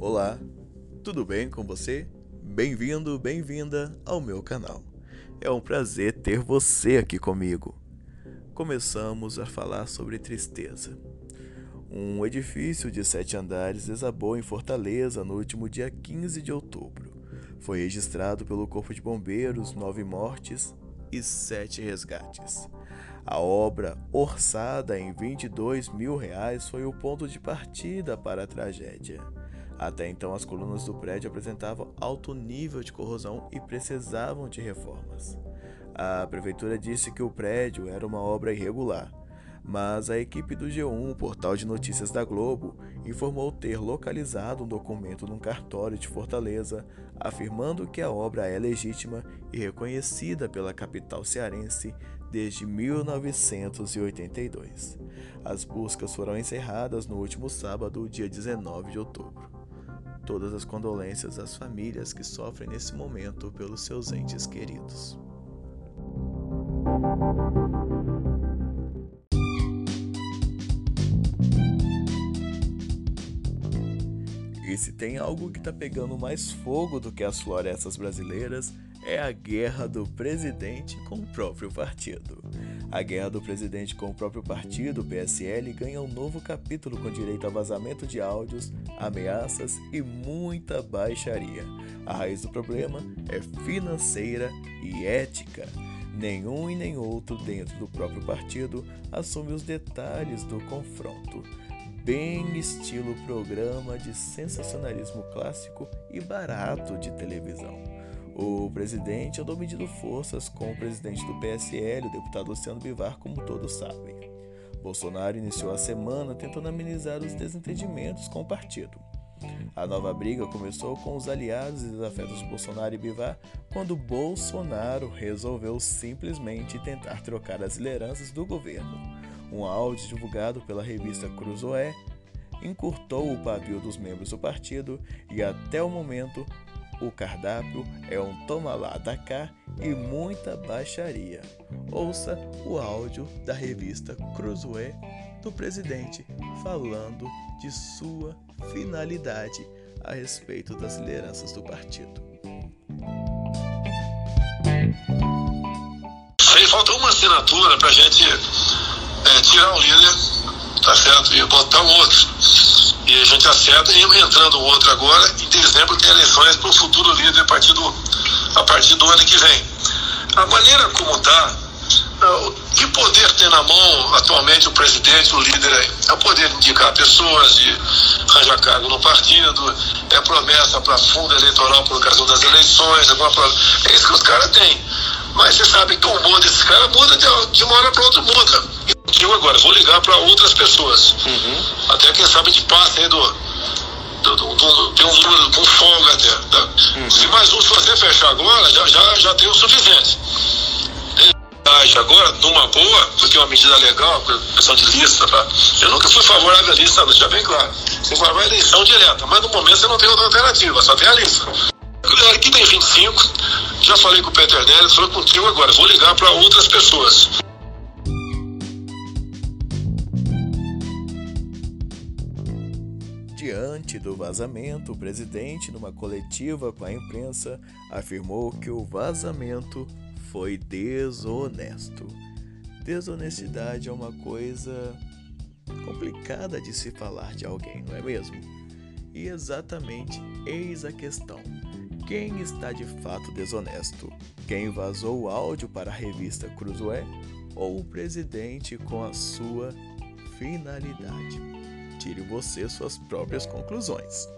Olá, tudo bem com você? Bem-vindo, bem-vinda ao meu canal. É um prazer ter você aqui comigo. Começamos a falar sobre tristeza. Um edifício de sete andares desabou em Fortaleza no último dia 15 de outubro. Foi registrado pelo Corpo de Bombeiros nove mortes e sete resgates. A obra, orçada em 22 mil reais, foi o ponto de partida para a tragédia. Até então, as colunas do prédio apresentavam alto nível de corrosão e precisavam de reformas. A prefeitura disse que o prédio era uma obra irregular, mas a equipe do G1, portal de notícias da Globo, informou ter localizado um documento num cartório de Fortaleza afirmando que a obra é legítima e reconhecida pela capital cearense desde 1982. As buscas foram encerradas no último sábado, dia 19 de outubro. Todas as condolências às famílias que sofrem nesse momento pelos seus entes queridos. E se tem algo que está pegando mais fogo do que as florestas brasileiras, é a guerra do presidente com o próprio partido. A guerra do presidente com o próprio partido, o PSL, ganha um novo capítulo com direito a vazamento de áudios, ameaças e muita baixaria. A raiz do problema é financeira e ética. Nenhum e nem outro dentro do próprio partido assume os detalhes do confronto bem estilo programa de sensacionalismo clássico e barato de televisão. O presidente andou medindo forças com o presidente do PSL, o deputado Luciano Bivar, como todos sabem. Bolsonaro iniciou a semana tentando amenizar os desentendimentos com o partido. A nova briga começou com os aliados e desafetos Bolsonaro e Bivar, quando Bolsonaro resolveu simplesmente tentar trocar as lideranças do governo. Um áudio divulgado pela revista Cruzoé encurtou o pavio dos membros do partido e até o momento o cardápio é um toma lá da cá e muita baixaria. Ouça o áudio da revista Cruzoé do presidente falando de sua finalidade a respeito das lideranças do partido. Aí falta uma assinatura para a gente é, tirar o líder, tá certo? E botar o outro. E a gente acerta e entrando o outro agora, em dezembro tem eleições para o futuro líder a partir, do, a partir do ano que vem. A maneira como está, que poder tem na mão atualmente o presidente, o líder aí? É o poder de indicar pessoas, de arranjar cargo no partido, é promessa para fundo eleitoral por ocasião das eleições, é, é isso que os caras têm. Mas você sabe que o humor desse cara muda de, de uma hora para outra, muda. Agora vou ligar para outras pessoas. Uhum. Até quem sabe de passe aí do, do, do, do, tem um número com folga até. Tá? Uhum. Se mais um, se você fechar agora, já, já, já tem o suficiente. Agora, numa boa, porque é uma medida legal, questão de lista, tá? Eu nunca fui favorável à lista, já bem claro. Você vai a eleição direta, mas no momento você não tem outra alternativa, só tem a lista. Aqui tem 25, já falei com o Peter Nery, falou contigo agora, vou ligar para outras pessoas. Diante do vazamento, o presidente, numa coletiva com a imprensa, afirmou que o vazamento foi desonesto. Desonestidade é uma coisa complicada de se falar de alguém, não é mesmo? E exatamente eis a questão. Quem está de fato desonesto? Quem vazou o áudio para a revista Cruzoé ou o presidente com a sua finalidade? Tire você suas próprias conclusões.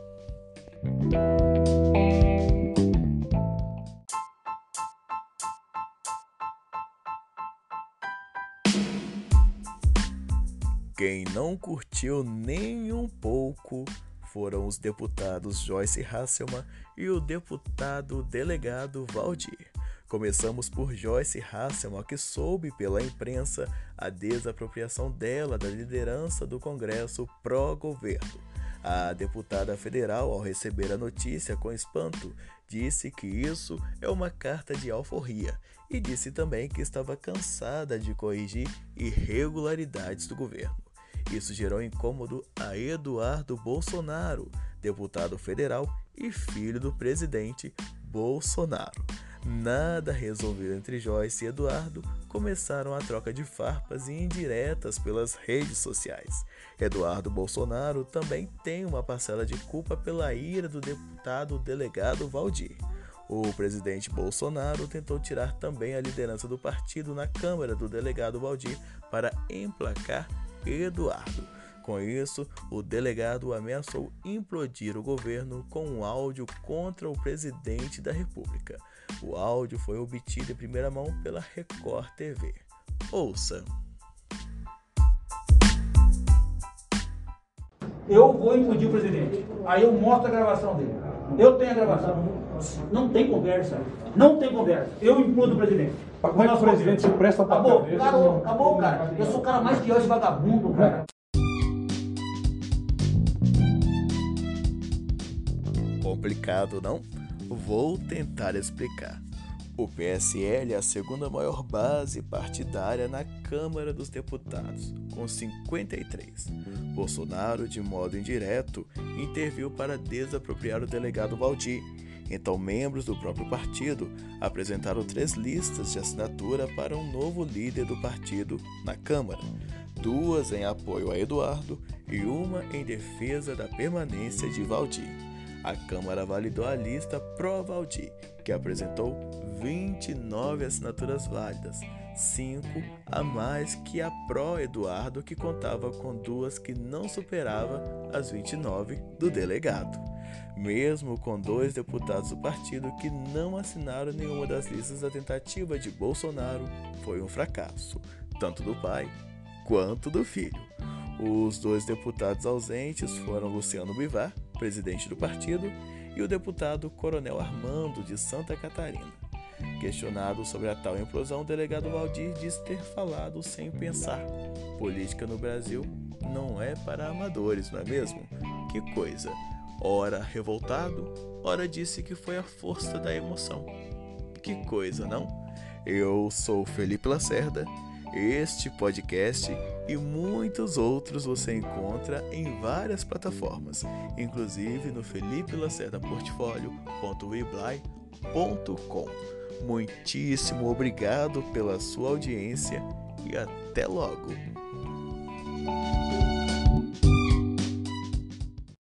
Quem não curtiu nem um pouco foram os deputados Joyce Hasselman e o deputado delegado Valdir. Começamos por Joyce Hasselman, que soube pela imprensa a desapropriação dela da liderança do Congresso pró-governo. A deputada federal, ao receber a notícia com espanto, disse que isso é uma carta de alforria e disse também que estava cansada de corrigir irregularidades do governo. Isso gerou incômodo a Eduardo Bolsonaro, deputado federal e filho do presidente Bolsonaro. Nada resolvido entre Joyce e Eduardo, começaram a troca de farpas e indiretas pelas redes sociais. Eduardo Bolsonaro também tem uma parcela de culpa pela ira do deputado delegado Valdir. O presidente Bolsonaro tentou tirar também a liderança do partido na Câmara do delegado Valdir para emplacar Eduardo. Com isso, o delegado ameaçou implodir o governo com um áudio contra o presidente da República. O áudio foi obtido em primeira mão pela Record TV. Ouça. Eu vou implodir o presidente. Aí eu mostro a gravação dele. Eu tenho a gravação. Não tem conversa. Não tem conversa. Eu implodo o presidente. Como é que o presidente se presta pra Acabou, acabou, acabou, cara. Eu sou o cara mais pior esse vagabundo, cara. Complicado, não? Vou tentar explicar. O PSL é a segunda maior base partidária na Câmara dos Deputados, com 53. Bolsonaro, de modo indireto, interviu para desapropriar o delegado Valdir. Então, membros do próprio partido apresentaram três listas de assinatura para um novo líder do partido na Câmara: duas em apoio a Eduardo e uma em defesa da permanência de Valdir a Câmara validou a lista pró-Valdir, que apresentou 29 assinaturas válidas, 5 a mais que a pró-Eduardo, que contava com duas que não superava as 29 do delegado. Mesmo com dois deputados do partido que não assinaram nenhuma das listas, a tentativa de Bolsonaro foi um fracasso, tanto do pai quanto do filho. Os dois deputados ausentes foram Luciano Bivar, presidente do partido, e o deputado Coronel Armando de Santa Catarina. Questionado sobre a tal implosão, o delegado Valdir diz ter falado sem pensar. Política no Brasil não é para amadores, não é mesmo? Que coisa! Ora revoltado, ora disse que foi a força da emoção. Que coisa, não? Eu sou Felipe Lacerda este podcast e muitos outros você encontra em várias plataformas, inclusive no felipelacerdaportfolio.weblay.com. Muitíssimo obrigado pela sua audiência e até logo!